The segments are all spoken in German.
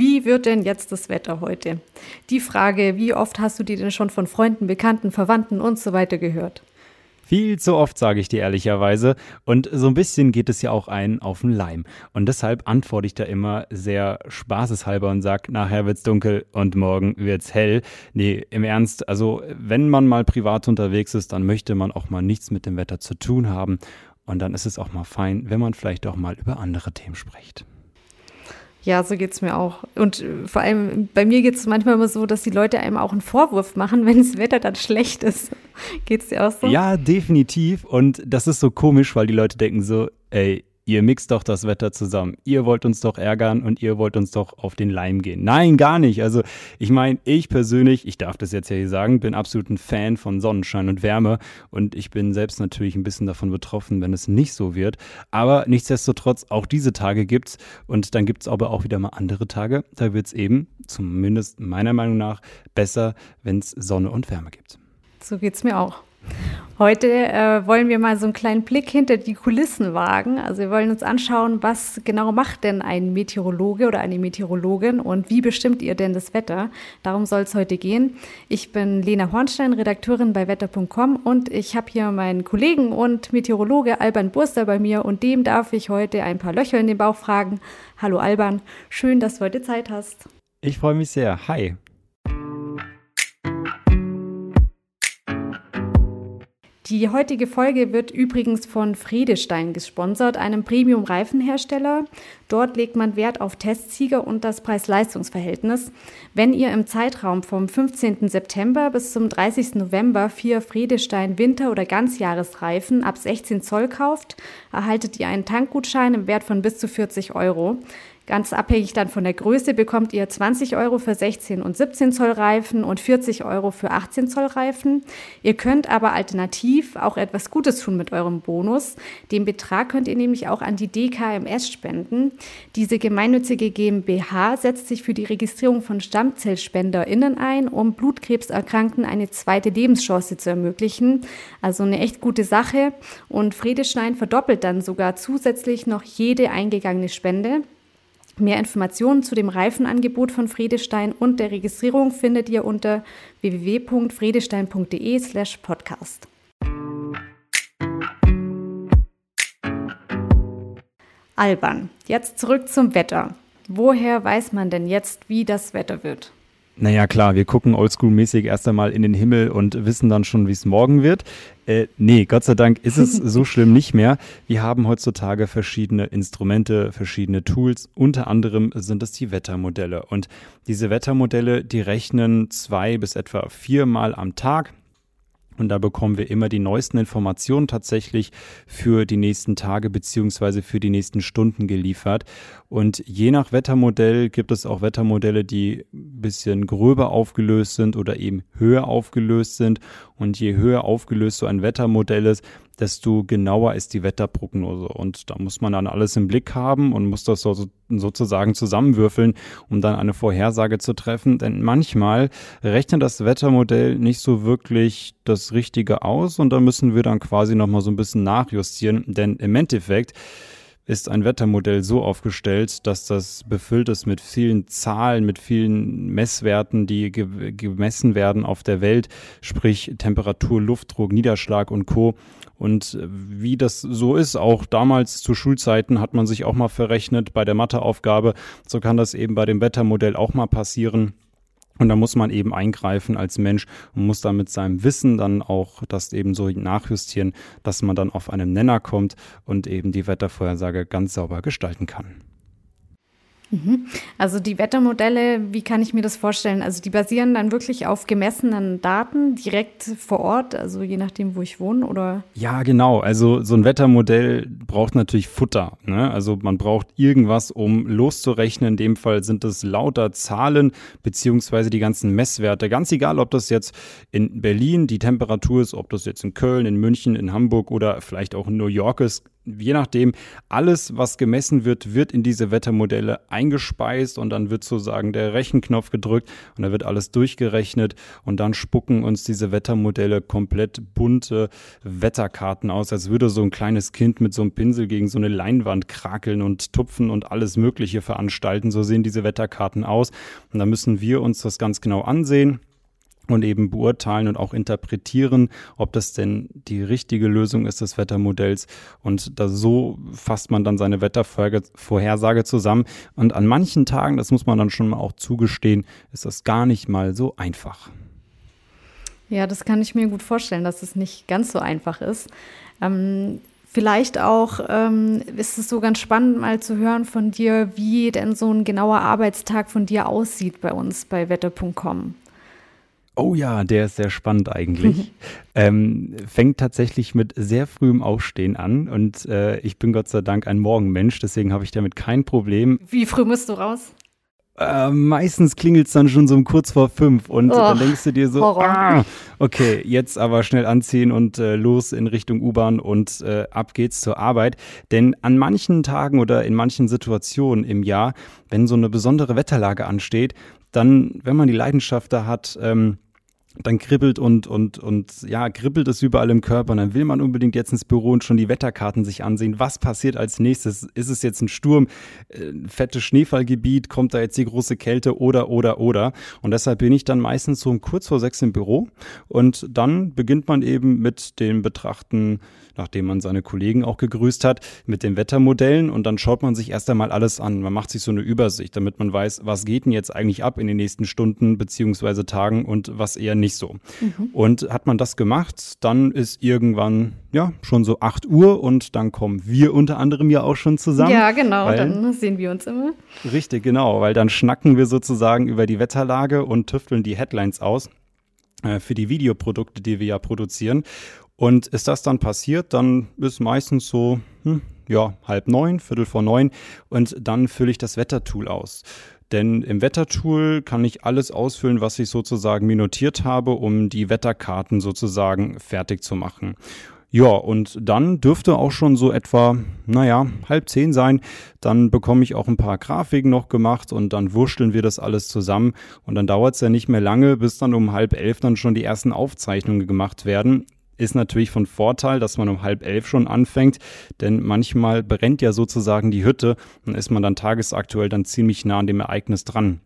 Wie wird denn jetzt das Wetter heute? Die Frage, wie oft hast du die denn schon von Freunden, Bekannten, Verwandten und so weiter gehört? Viel zu oft, sage ich dir ehrlicherweise. Und so ein bisschen geht es ja auch einen auf den Leim. Und deshalb antworte ich da immer sehr spaßeshalber und sage, nachher wird's dunkel und morgen wird's hell. Nee, im Ernst, also wenn man mal privat unterwegs ist, dann möchte man auch mal nichts mit dem Wetter zu tun haben. Und dann ist es auch mal fein, wenn man vielleicht auch mal über andere Themen spricht. Ja, so geht's mir auch. Und äh, vor allem bei mir geht es manchmal immer so, dass die Leute einem auch einen Vorwurf machen, wenn das Wetter dann schlecht ist. Geht's dir auch so? Ja, definitiv. Und das ist so komisch, weil die Leute denken so, ey, ihr mixt doch das Wetter zusammen. Ihr wollt uns doch ärgern und ihr wollt uns doch auf den Leim gehen. Nein, gar nicht. Also ich meine, ich persönlich, ich darf das jetzt ja hier sagen, bin absolut ein Fan von Sonnenschein und Wärme und ich bin selbst natürlich ein bisschen davon betroffen, wenn es nicht so wird. Aber nichtsdestotrotz, auch diese Tage gibt's und dann gibt's aber auch wieder mal andere Tage. Da wird's eben, zumindest meiner Meinung nach, besser, wenn es Sonne und Wärme gibt. So geht's mir auch. Heute äh, wollen wir mal so einen kleinen Blick hinter die Kulissen wagen. Also wir wollen uns anschauen, was genau macht denn ein Meteorologe oder eine Meteorologin und wie bestimmt ihr denn das Wetter? Darum soll es heute gehen. Ich bin Lena Hornstein, Redakteurin bei wetter.com und ich habe hier meinen Kollegen und Meteorologe Alban Burster bei mir und dem darf ich heute ein paar Löcher in den Bauch fragen. Hallo Alban, schön, dass du heute Zeit hast. Ich freue mich sehr. Hi. Die heutige Folge wird übrigens von Friedestein gesponsert, einem Premium-Reifenhersteller. Dort legt man Wert auf Testsieger und das Preis-Leistungs-Verhältnis. Wenn ihr im Zeitraum vom 15. September bis zum 30. November vier Friedestein Winter- oder Ganzjahresreifen ab 16 Zoll kauft, erhaltet ihr einen Tankgutschein im Wert von bis zu 40 Euro. Ganz abhängig dann von der Größe bekommt ihr 20 Euro für 16 und 17 Zoll Reifen und 40 Euro für 18 Zoll Reifen. Ihr könnt aber alternativ auch etwas Gutes tun mit eurem Bonus. Den Betrag könnt ihr nämlich auch an die DKMS spenden. Diese gemeinnützige GmbH setzt sich für die Registrierung von StammzellspenderInnen ein, um Blutkrebserkrankten eine zweite Lebenschance zu ermöglichen. Also eine echt gute Sache. Und Friedestein verdoppelt dann sogar zusätzlich noch jede eingegangene Spende. Mehr Informationen zu dem Reifenangebot von Friedestein und der Registrierung findet ihr unter www.friedestein.de/podcast. Alban, jetzt zurück zum Wetter. Woher weiß man denn jetzt, wie das Wetter wird? Naja, klar, wir gucken oldschool-mäßig erst einmal in den Himmel und wissen dann schon, wie es morgen wird. Äh, nee, Gott sei Dank ist es so schlimm nicht mehr. Wir haben heutzutage verschiedene Instrumente, verschiedene Tools. Unter anderem sind es die Wettermodelle. Und diese Wettermodelle, die rechnen zwei bis etwa viermal am Tag und da bekommen wir immer die neuesten Informationen tatsächlich für die nächsten Tage beziehungsweise für die nächsten Stunden geliefert. Und je nach Wettermodell gibt es auch Wettermodelle, die ein bisschen gröber aufgelöst sind oder eben höher aufgelöst sind. Und je höher aufgelöst so ein Wettermodell ist, desto genauer ist die Wetterprognose. Und da muss man dann alles im Blick haben und muss das so, sozusagen zusammenwürfeln, um dann eine Vorhersage zu treffen. Denn manchmal rechnet das Wettermodell nicht so wirklich das Richtige aus und da müssen wir dann quasi nochmal so ein bisschen nachjustieren. Denn im Endeffekt ist ein Wettermodell so aufgestellt, dass das befüllt ist mit vielen Zahlen, mit vielen Messwerten, die ge gemessen werden auf der Welt, sprich Temperatur, Luftdruck, Niederschlag und Co. Und wie das so ist, auch damals zu Schulzeiten hat man sich auch mal verrechnet bei der Matheaufgabe. So kann das eben bei dem Wettermodell auch mal passieren. Und da muss man eben eingreifen als Mensch und muss dann mit seinem Wissen dann auch das eben so nachjustieren, dass man dann auf einen Nenner kommt und eben die Wettervorhersage ganz sauber gestalten kann. Mhm. Also die Wettermodelle, wie kann ich mir das vorstellen? Also die basieren dann wirklich auf gemessenen Daten direkt vor Ort, also je nachdem, wo ich wohne, oder? Ja, genau. Also so ein Wettermodell braucht natürlich Futter. Ne? Also man braucht irgendwas, um loszurechnen. In dem Fall sind es lauter Zahlen beziehungsweise die ganzen Messwerte. Ganz egal, ob das jetzt in Berlin die Temperatur ist, ob das jetzt in Köln, in München, in Hamburg oder vielleicht auch in New York ist je nachdem, alles, was gemessen wird, wird in diese Wettermodelle eingespeist und dann wird sozusagen der Rechenknopf gedrückt und da wird alles durchgerechnet und dann spucken uns diese Wettermodelle komplett bunte Wetterkarten aus, als würde so ein kleines Kind mit so einem Pinsel gegen so eine Leinwand krakeln und tupfen und alles Mögliche veranstalten. So sehen diese Wetterkarten aus und da müssen wir uns das ganz genau ansehen und eben beurteilen und auch interpretieren, ob das denn die richtige Lösung ist des Wettermodells. Und da so fasst man dann seine Wettervorhersage zusammen. Und an manchen Tagen, das muss man dann schon mal auch zugestehen, ist das gar nicht mal so einfach. Ja, das kann ich mir gut vorstellen, dass es nicht ganz so einfach ist. Ähm, vielleicht auch ähm, ist es so ganz spannend, mal zu hören von dir, wie denn so ein genauer Arbeitstag von dir aussieht bei uns bei wetter.com. Oh ja, der ist sehr spannend eigentlich. ähm, fängt tatsächlich mit sehr frühem Aufstehen an und äh, ich bin Gott sei Dank ein Morgenmensch, deswegen habe ich damit kein Problem. Wie früh musst du raus? Äh, meistens klingelt es dann schon so um kurz vor fünf und oh, dann denkst du dir so, ah, okay, jetzt aber schnell anziehen und äh, los in Richtung U-Bahn und äh, ab geht's zur Arbeit. Denn an manchen Tagen oder in manchen Situationen im Jahr, wenn so eine besondere Wetterlage ansteht, dann, wenn man die Leidenschaft da hat, ähm, dann kribbelt und, und, und ja, kribbelt es überall im Körper. Und dann will man unbedingt jetzt ins Büro und schon die Wetterkarten sich ansehen. Was passiert als nächstes? Ist es jetzt ein Sturm, äh, fettes Schneefallgebiet? Kommt da jetzt die große Kälte oder, oder, oder? Und deshalb bin ich dann meistens so um kurz vor sechs im Büro. Und dann beginnt man eben mit dem Betrachten nachdem man seine Kollegen auch gegrüßt hat, mit den Wettermodellen und dann schaut man sich erst einmal alles an. Man macht sich so eine Übersicht, damit man weiß, was geht denn jetzt eigentlich ab in den nächsten Stunden beziehungsweise Tagen und was eher nicht so. Mhm. Und hat man das gemacht, dann ist irgendwann ja schon so 8 Uhr und dann kommen wir unter anderem ja auch schon zusammen. Ja, genau, weil, dann sehen wir uns immer. Richtig, genau, weil dann schnacken wir sozusagen über die Wetterlage und tüfteln die Headlines aus äh, für die Videoprodukte, die wir ja produzieren. Und ist das dann passiert, dann ist meistens so, hm, ja, halb neun, viertel vor neun und dann fülle ich das Wettertool aus. Denn im Wettertool kann ich alles ausfüllen, was ich sozusagen mir notiert habe, um die Wetterkarten sozusagen fertig zu machen. Ja, und dann dürfte auch schon so etwa, naja, halb zehn sein. Dann bekomme ich auch ein paar Grafiken noch gemacht und dann wurschteln wir das alles zusammen. Und dann dauert es ja nicht mehr lange, bis dann um halb elf dann schon die ersten Aufzeichnungen gemacht werden ist natürlich von Vorteil, dass man um halb elf schon anfängt, denn manchmal brennt ja sozusagen die Hütte und ist man dann tagesaktuell dann ziemlich nah an dem Ereignis dran.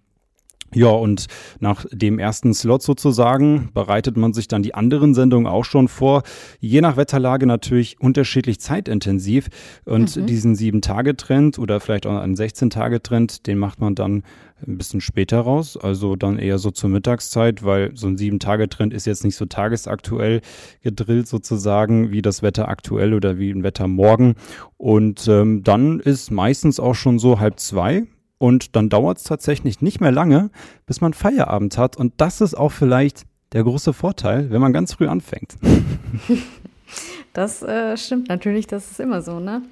Ja, und nach dem ersten Slot sozusagen bereitet man sich dann die anderen Sendungen auch schon vor. Je nach Wetterlage natürlich unterschiedlich zeitintensiv. Und mhm. diesen Sieben-Tage-Trend oder vielleicht auch einen 16-Tage-Trend, den macht man dann ein bisschen später raus, also dann eher so zur Mittagszeit, weil so ein Sieben-Tage-Trend ist jetzt nicht so tagesaktuell gedrillt sozusagen wie das Wetter aktuell oder wie ein Wetter morgen. Und ähm, dann ist meistens auch schon so halb zwei und dann dauert es tatsächlich nicht mehr lange, bis man Feierabend hat. Und das ist auch vielleicht der große Vorteil, wenn man ganz früh anfängt. Das äh, stimmt natürlich, das ist immer so, ne?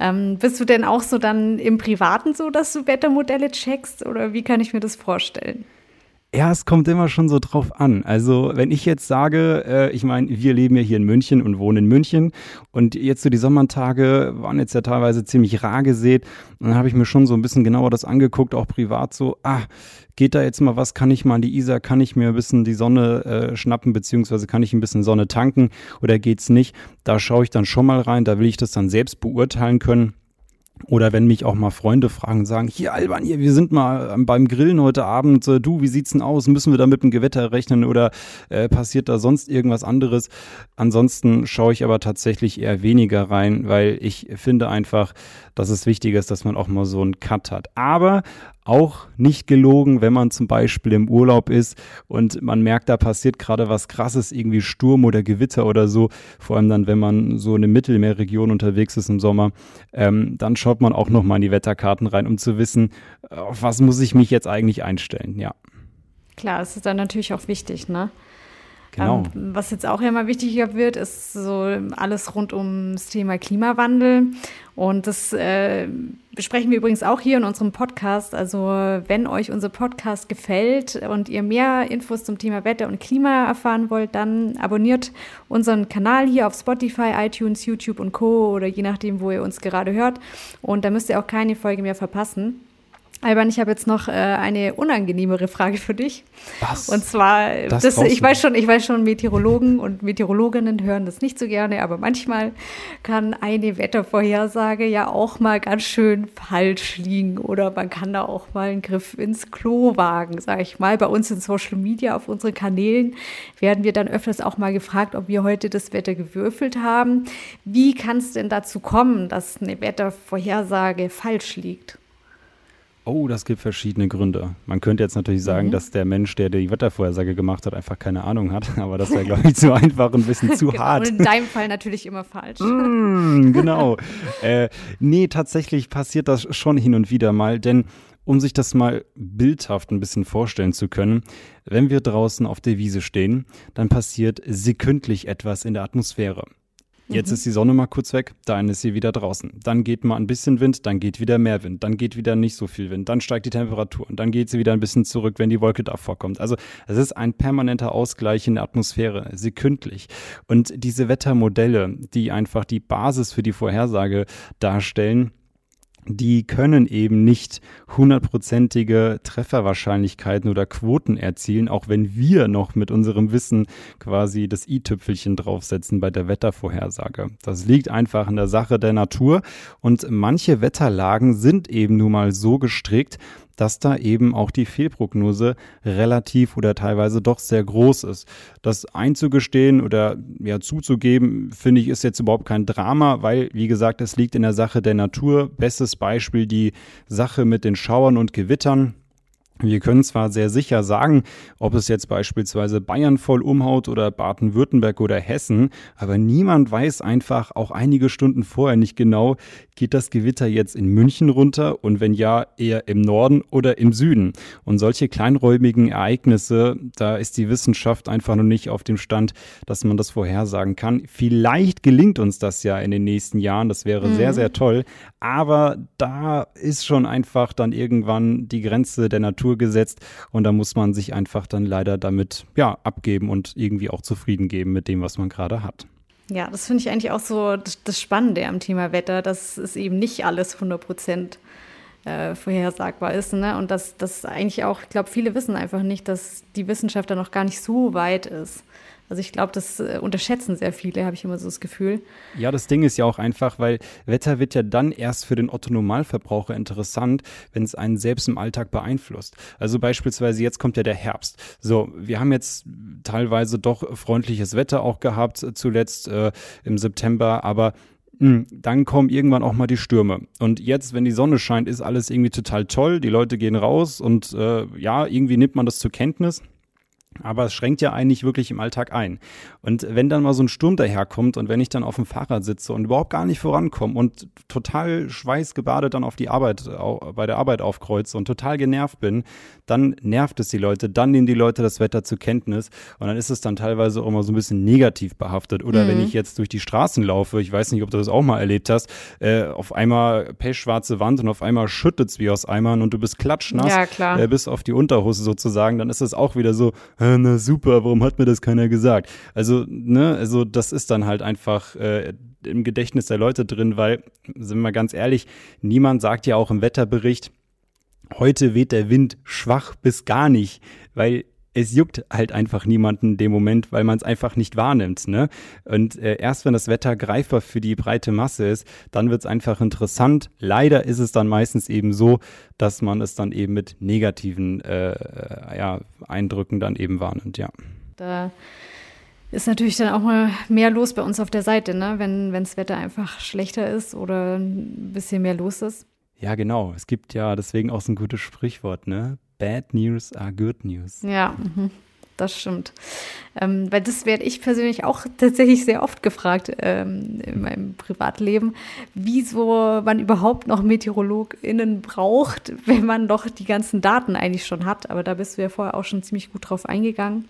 Ähm, bist du denn auch so dann im Privaten so, dass du Wettermodelle checkst oder wie kann ich mir das vorstellen? Ja, es kommt immer schon so drauf an. Also, wenn ich jetzt sage, äh, ich meine, wir leben ja hier in München und wohnen in München und jetzt so die Sommertage waren jetzt ja teilweise ziemlich rar gesät. Dann habe ich mir schon so ein bisschen genauer das angeguckt, auch privat so, ah, geht da jetzt mal was, kann ich mal an die Isar, kann ich mir ein bisschen die Sonne äh, schnappen, beziehungsweise kann ich ein bisschen Sonne tanken oder geht's nicht? Da schaue ich dann schon mal rein, da will ich das dann selbst beurteilen können. Oder wenn mich auch mal Freunde fragen und sagen, hier Alban, hier, wir sind mal ähm, beim Grillen heute Abend, äh, du, wie sieht's denn aus? Müssen wir da mit dem Gewitter rechnen oder äh, passiert da sonst irgendwas anderes? Ansonsten schaue ich aber tatsächlich eher weniger rein, weil ich finde einfach, dass es wichtig ist, dass man auch mal so einen Cut hat. Aber auch nicht gelogen, wenn man zum Beispiel im Urlaub ist und man merkt, da passiert gerade was Krasses, irgendwie Sturm oder Gewitter oder so. Vor allem dann, wenn man so in der Mittelmeerregion unterwegs ist im Sommer, ähm, dann schaut man auch nochmal in die Wetterkarten rein, um zu wissen, auf was muss ich mich jetzt eigentlich einstellen, ja. Klar, es ist dann natürlich auch wichtig, ne? Genau. Ähm, was jetzt auch immer wichtiger wird, ist so alles rund ums Thema Klimawandel. Und das äh, besprechen wir übrigens auch hier in unserem Podcast. Also wenn euch unser Podcast gefällt und ihr mehr Infos zum Thema Wetter und Klima erfahren wollt, dann abonniert unseren Kanal hier auf Spotify, iTunes, YouTube und Co. oder je nachdem, wo ihr uns gerade hört. Und da müsst ihr auch keine Folge mehr verpassen. Alban, ich habe jetzt noch äh, eine unangenehmere Frage für dich. Was? Und zwar, Das das, ich weiß schon, ich weiß schon, Meteorologen und Meteorologinnen hören das nicht so gerne, aber manchmal kann eine Wettervorhersage ja auch mal ganz schön falsch liegen oder man kann da auch mal einen Griff ins Klo wagen, sage ich mal. Bei uns in Social Media auf unseren Kanälen werden wir dann öfters auch mal gefragt, ob wir heute das Wetter gewürfelt haben. Wie kann es denn dazu kommen, dass eine Wettervorhersage falsch liegt? Oh, das gibt verschiedene Gründe. Man könnte jetzt natürlich sagen, Mhm. dass der Mensch, der die Wettervorhersage gemacht hat, einfach keine Ahnung hat. Aber das wäre, glaube ich, zu einfach und ein bisschen zu Genau, hart. Und in deinem Fall natürlich immer falsch. Mm, genau. äh, nee, tatsächlich passiert das schon hin und wieder mal, denn um sich das mal bildhaft ein bisschen vorstellen zu können, wenn wir draußen auf der Wiese stehen, dann passiert sekündlich etwas in der Atmosphäre. Jetzt ist die Sonne mal kurz weg, dann ist sie wieder draußen. Dann geht mal ein bisschen Wind, dann geht wieder mehr Wind, dann geht wieder nicht so viel Wind, dann steigt die Temperatur und dann geht sie wieder ein bisschen zurück, wenn die Wolke davor kommt. Also es ist ein permanenter Ausgleich in der Atmosphäre, sekündlich. Und diese Wettermodelle, die einfach die Basis für die Vorhersage darstellen, die können eben nicht hundertprozentige Trefferwahrscheinlichkeiten oder Quoten erzielen, auch wenn wir noch mit unserem Wissen quasi das i-Tüpfelchen draufsetzen bei der Wettervorhersage. Das liegt einfach in der Sache der Natur und manche Wetterlagen sind eben nun mal so gestrickt, dass da eben auch die Fehlprognose relativ oder teilweise doch sehr groß ist. Das einzugestehen oder ja zuzugeben, finde ich, ist jetzt überhaupt kein Drama, weil, wie gesagt, es liegt in der Sache der Natur. Bestes Beispiel die Sache mit den Schauern und Gewittern. Wir können zwar sehr sicher sagen, ob es jetzt beispielsweise Bayern voll umhaut oder Baden-Württemberg oder Hessen, aber niemand weiß einfach auch einige Stunden vorher nicht genau, geht das Gewitter jetzt in München runter und wenn ja, eher im Norden oder im Süden. Und solche kleinräumigen Ereignisse, da ist die Wissenschaft einfach noch nicht auf dem Stand, dass man das vorhersagen kann. Vielleicht gelingt uns das ja in den nächsten Jahren, das wäre sehr, sehr toll, aber da ist schon einfach dann irgendwann die Grenze der Natur gesetzt und da muss man sich einfach dann leider damit ja abgeben und irgendwie auch zufrieden geben mit dem, was man gerade hat. Ja, das finde ich eigentlich auch so das, das Spannende am Thema Wetter, dass es eben nicht alles 100 Prozent äh, vorhersagbar ist. Ne? Und dass das eigentlich auch, ich glaube, viele wissen einfach nicht, dass die Wissenschaft da noch gar nicht so weit ist. Also ich glaube, das äh, unterschätzen sehr viele, habe ich immer so das Gefühl. Ja, das Ding ist ja auch einfach, weil Wetter wird ja dann erst für den Otto-Normalverbraucher interessant, wenn es einen selbst im Alltag beeinflusst. Also beispielsweise jetzt kommt ja der Herbst. So, wir haben jetzt teilweise doch freundliches Wetter auch gehabt, äh, zuletzt äh, im September, aber mh, dann kommen irgendwann auch mal die Stürme. Und jetzt, wenn die Sonne scheint, ist alles irgendwie total toll. Die Leute gehen raus und äh, ja, irgendwie nimmt man das zur Kenntnis. Aber es schränkt ja eigentlich wirklich im Alltag ein. Und wenn dann mal so ein Sturm daherkommt und wenn ich dann auf dem Fahrrad sitze und überhaupt gar nicht vorankomme und total schweißgebadet dann auf die Arbeit, bei der Arbeit aufkreuze und total genervt bin, dann nervt es die Leute, dann nehmen die Leute das Wetter zur Kenntnis und dann ist es dann teilweise auch immer so ein bisschen negativ behaftet. Oder wenn ich jetzt durch die Straßen laufe, ich weiß nicht, ob du das auch mal erlebt hast, äh, auf einmal pechschwarze Wand und auf einmal schüttet es wie aus Eimern und du bist klatschnass Ja, klar. äh, bis auf die Unterhose sozusagen, dann ist es auch wieder so, äh, na super, warum hat mir das keiner gesagt? Also, ne, also das ist dann halt einfach äh, im Gedächtnis der Leute drin, weil, sind wir mal ganz ehrlich, niemand sagt ja auch im Wetterbericht, heute weht der Wind schwach bis gar nicht, weil es juckt halt einfach niemanden in dem Moment, weil man es einfach nicht wahrnimmt. Ne? Und äh, erst wenn das Wetter greifbar für die breite Masse ist, dann wird es einfach interessant. Leider ist es dann meistens eben so, dass man es dann eben mit negativen äh, ja, Eindrücken dann eben wahrnimmt, ja. Da ist natürlich dann auch mal mehr los bei uns auf der Seite, ne? wenn das Wetter einfach schlechter ist oder ein bisschen mehr los ist. Ja, genau. Es gibt ja deswegen auch so ein gutes Sprichwort, ne? Bad news are good news. Ja, mhm, das stimmt. Ähm, weil das werde ich persönlich auch tatsächlich sehr oft gefragt ähm, in meinem Privatleben, wieso man überhaupt noch MeteorologInnen braucht, wenn man doch die ganzen Daten eigentlich schon hat. Aber da bist du ja vorher auch schon ziemlich gut drauf eingegangen.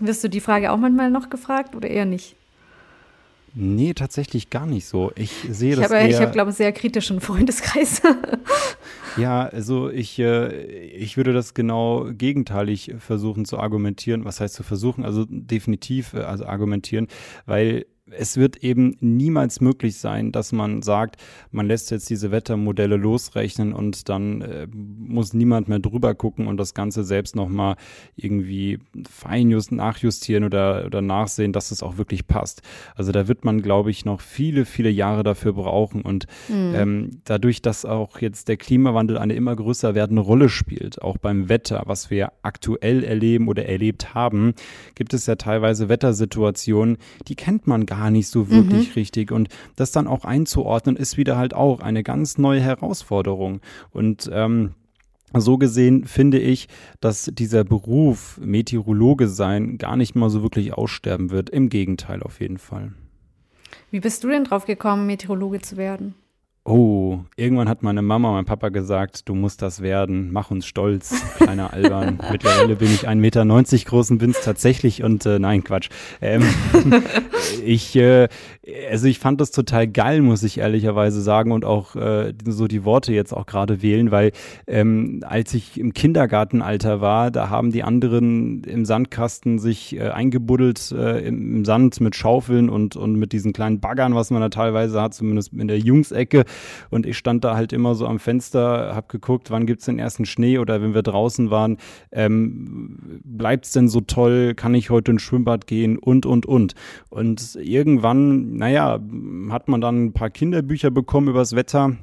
Wirst du die Frage auch manchmal noch gefragt oder eher nicht? Nee, tatsächlich gar nicht so. Ich sehe ich das habe, eher, Ich habe, glaube ich, sehr kritischen Freundeskreis. ja, also ich, äh, ich würde das genau gegenteilig versuchen zu argumentieren. Was heißt zu versuchen? Also definitiv äh, also argumentieren, weil es wird eben niemals möglich sein, dass man sagt, man lässt jetzt diese Wettermodelle losrechnen und dann äh, muss niemand mehr drüber gucken und das Ganze selbst nochmal irgendwie fein nachjustieren oder, oder nachsehen, dass es auch wirklich passt. Also da wird man, glaube ich, noch viele, viele Jahre dafür brauchen und mhm. ähm, dadurch, dass auch jetzt der Klimawandel eine immer größer werdende Rolle spielt, auch beim Wetter, was wir aktuell erleben oder erlebt haben, gibt es ja teilweise Wettersituationen, die kennt man gar gar nicht so wirklich mhm. richtig. Und das dann auch einzuordnen, ist wieder halt auch eine ganz neue Herausforderung. Und ähm, so gesehen finde ich, dass dieser Beruf Meteorologe sein gar nicht mal so wirklich aussterben wird. Im Gegenteil auf jeden Fall. Wie bist du denn drauf gekommen, Meteorologe zu werden? Oh, irgendwann hat meine Mama, mein Papa gesagt, du musst das werden, mach uns stolz, kleiner Alban. Mittlerweile bin ich 1,90 Meter groß und bin es tatsächlich und äh, nein, Quatsch. Ähm, ich, äh, also ich fand das total geil, muss ich ehrlicherweise sagen und auch äh, so die Worte jetzt auch gerade wählen, weil ähm, als ich im Kindergartenalter war, da haben die anderen im Sandkasten sich äh, eingebuddelt äh, im, im Sand mit Schaufeln und, und mit diesen kleinen Baggern, was man da teilweise hat, zumindest in der Jungsecke und ich stand da halt immer so am Fenster, habe geguckt, wann gibt es den ersten Schnee oder wenn wir draußen waren, ähm, bleibt es denn so toll, kann ich heute ins Schwimmbad gehen und, und, und. Und irgendwann, naja, hat man dann ein paar Kinderbücher bekommen übers Wetter.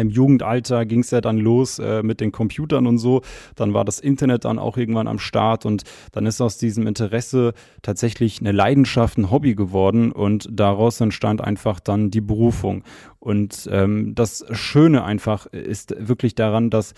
Im Jugendalter ging es ja dann los äh, mit den Computern und so. Dann war das Internet dann auch irgendwann am Start und dann ist aus diesem Interesse tatsächlich eine Leidenschaft, ein Hobby geworden und daraus entstand einfach dann die Berufung. Und ähm, das Schöne einfach ist wirklich daran, dass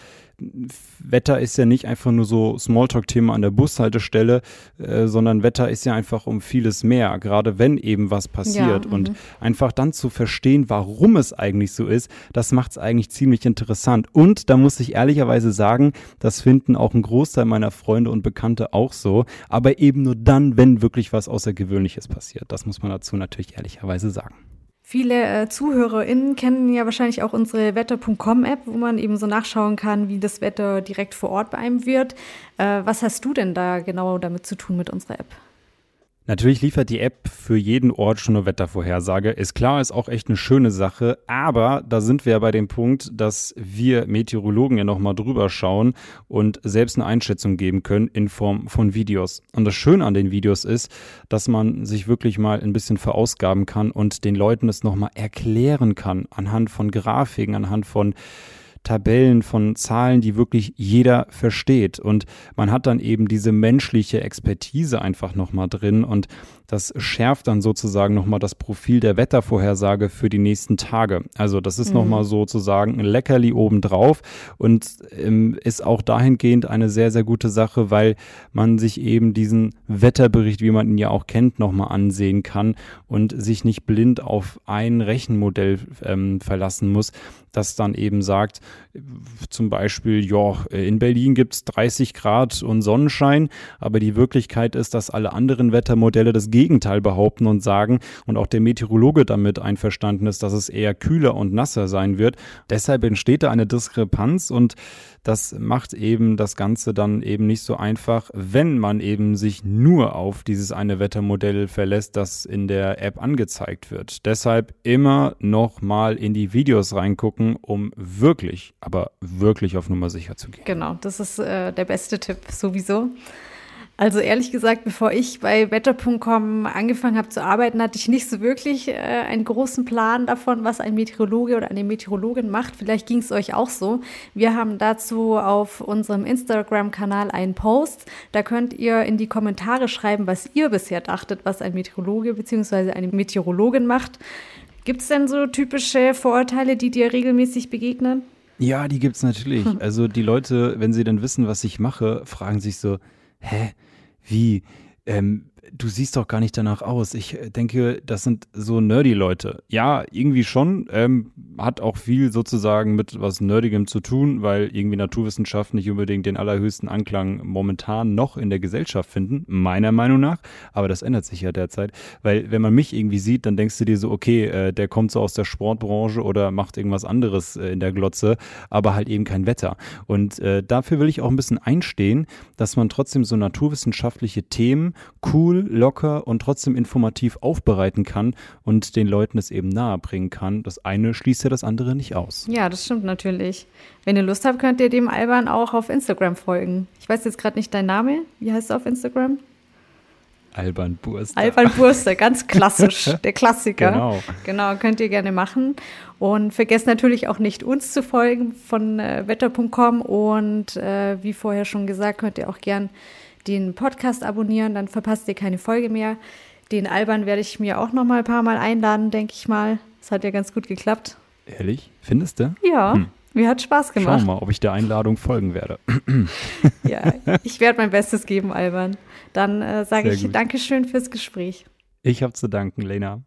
Wetter ist ja nicht einfach nur so Smalltalk-Thema an der Bushaltestelle, äh, sondern Wetter ist ja einfach um vieles mehr, gerade wenn eben was passiert. Ja, und mhm. einfach dann zu verstehen, warum es eigentlich so ist, das macht es eigentlich ziemlich interessant. Und da muss ich ehrlicherweise sagen, das finden auch ein Großteil meiner Freunde und Bekannte auch so, aber eben nur dann, wenn wirklich was Außergewöhnliches passiert. Das muss man dazu natürlich ehrlicherweise sagen. Viele äh, ZuhörerInnen kennen ja wahrscheinlich auch unsere Wetter.com-App, wo man eben so nachschauen kann, wie das Wetter direkt vor Ort bei einem wird. Äh, was hast du denn da genau damit zu tun mit unserer App? Natürlich liefert die App für jeden Ort schon eine Wettervorhersage. Ist klar, ist auch echt eine schöne Sache. Aber da sind wir ja bei dem Punkt, dass wir Meteorologen ja nochmal drüber schauen und selbst eine Einschätzung geben können in Form von Videos. Und das Schöne an den Videos ist, dass man sich wirklich mal ein bisschen verausgaben kann und den Leuten es nochmal erklären kann anhand von Grafiken, anhand von Tabellen von Zahlen, die wirklich jeder versteht. Und man hat dann eben diese menschliche Expertise einfach nochmal drin und das schärft dann sozusagen nochmal das Profil der Wettervorhersage für die nächsten Tage. Also das ist mhm. nochmal sozusagen ein Leckerli obendrauf und ähm, ist auch dahingehend eine sehr, sehr gute Sache, weil man sich eben diesen Wetterbericht, wie man ihn ja auch kennt, nochmal ansehen kann und sich nicht blind auf ein Rechenmodell ähm, verlassen muss, das dann eben sagt, zum Beispiel, ja, in Berlin gibt es 30 Grad und Sonnenschein, aber die Wirklichkeit ist, dass alle anderen Wettermodelle das Gegenteil behaupten und sagen und auch der Meteorologe damit einverstanden ist, dass es eher kühler und nasser sein wird. Deshalb entsteht da eine Diskrepanz und das macht eben das Ganze dann eben nicht so einfach, wenn man eben sich nur auf dieses eine Wettermodell verlässt, das in der App angezeigt wird. Deshalb immer noch mal in die Videos reingucken, um wirklich, aber wirklich auf Nummer sicher zu gehen. Genau, das ist äh, der beste Tipp sowieso. Also ehrlich gesagt, bevor ich bei Wetter.com angefangen habe zu arbeiten, hatte ich nicht so wirklich äh, einen großen Plan davon, was ein Meteorologe oder eine Meteorologin macht. Vielleicht ging es euch auch so. Wir haben dazu auf unserem Instagram-Kanal einen Post. Da könnt ihr in die Kommentare schreiben, was ihr bisher dachtet, was ein Meteorologe bzw. eine Meteorologin macht. Gibt es denn so typische Vorurteile, die dir regelmäßig begegnen? Ja, die gibt es natürlich. Hm. Also die Leute, wenn sie dann wissen, was ich mache, fragen sich so, hä? wie, ähm, du siehst doch gar nicht danach aus. Ich äh, denke, das sind so nerdy Leute. Ja, irgendwie schon. Ähm, hat auch viel sozusagen mit was Nerdigem zu tun, weil irgendwie Naturwissenschaften nicht unbedingt den allerhöchsten Anklang momentan noch in der Gesellschaft finden, meiner Meinung nach. Aber das ändert sich ja derzeit. Weil wenn man mich irgendwie sieht, dann denkst du dir so, okay, äh, der kommt so aus der Sportbranche oder macht irgendwas anderes äh, in der Glotze, aber halt eben kein Wetter. Und äh, dafür will ich auch ein bisschen einstehen, dass man trotzdem so naturwissenschaftliche Themen cool, locker und trotzdem informativ aufbereiten kann und den Leuten es eben nahebringen kann. Das eine schließt ja das andere nicht aus. Ja, das stimmt natürlich. Wenn ihr Lust habt, könnt ihr dem Alban auch auf Instagram folgen. Ich weiß jetzt gerade nicht dein Name. Wie heißt du auf Instagram? Alban Burster. Alban Burster, ganz klassisch, der Klassiker. Genau. Genau, könnt ihr gerne machen. Und vergesst natürlich auch nicht, uns zu folgen von äh, wetter.com. Und äh, wie vorher schon gesagt, könnt ihr auch gern den Podcast abonnieren, dann verpasst ihr keine Folge mehr. Den Alban werde ich mir auch noch mal ein paar Mal einladen, denke ich mal. Das hat ja ganz gut geklappt. Ehrlich? Findest du? Ja. Hm. Mir hat Spaß gemacht. Schauen wir mal, ob ich der Einladung folgen werde. ja, ich werde mein Bestes geben, Alban. Dann äh, sage ich gut. Dankeschön fürs Gespräch. Ich habe zu danken, Lena.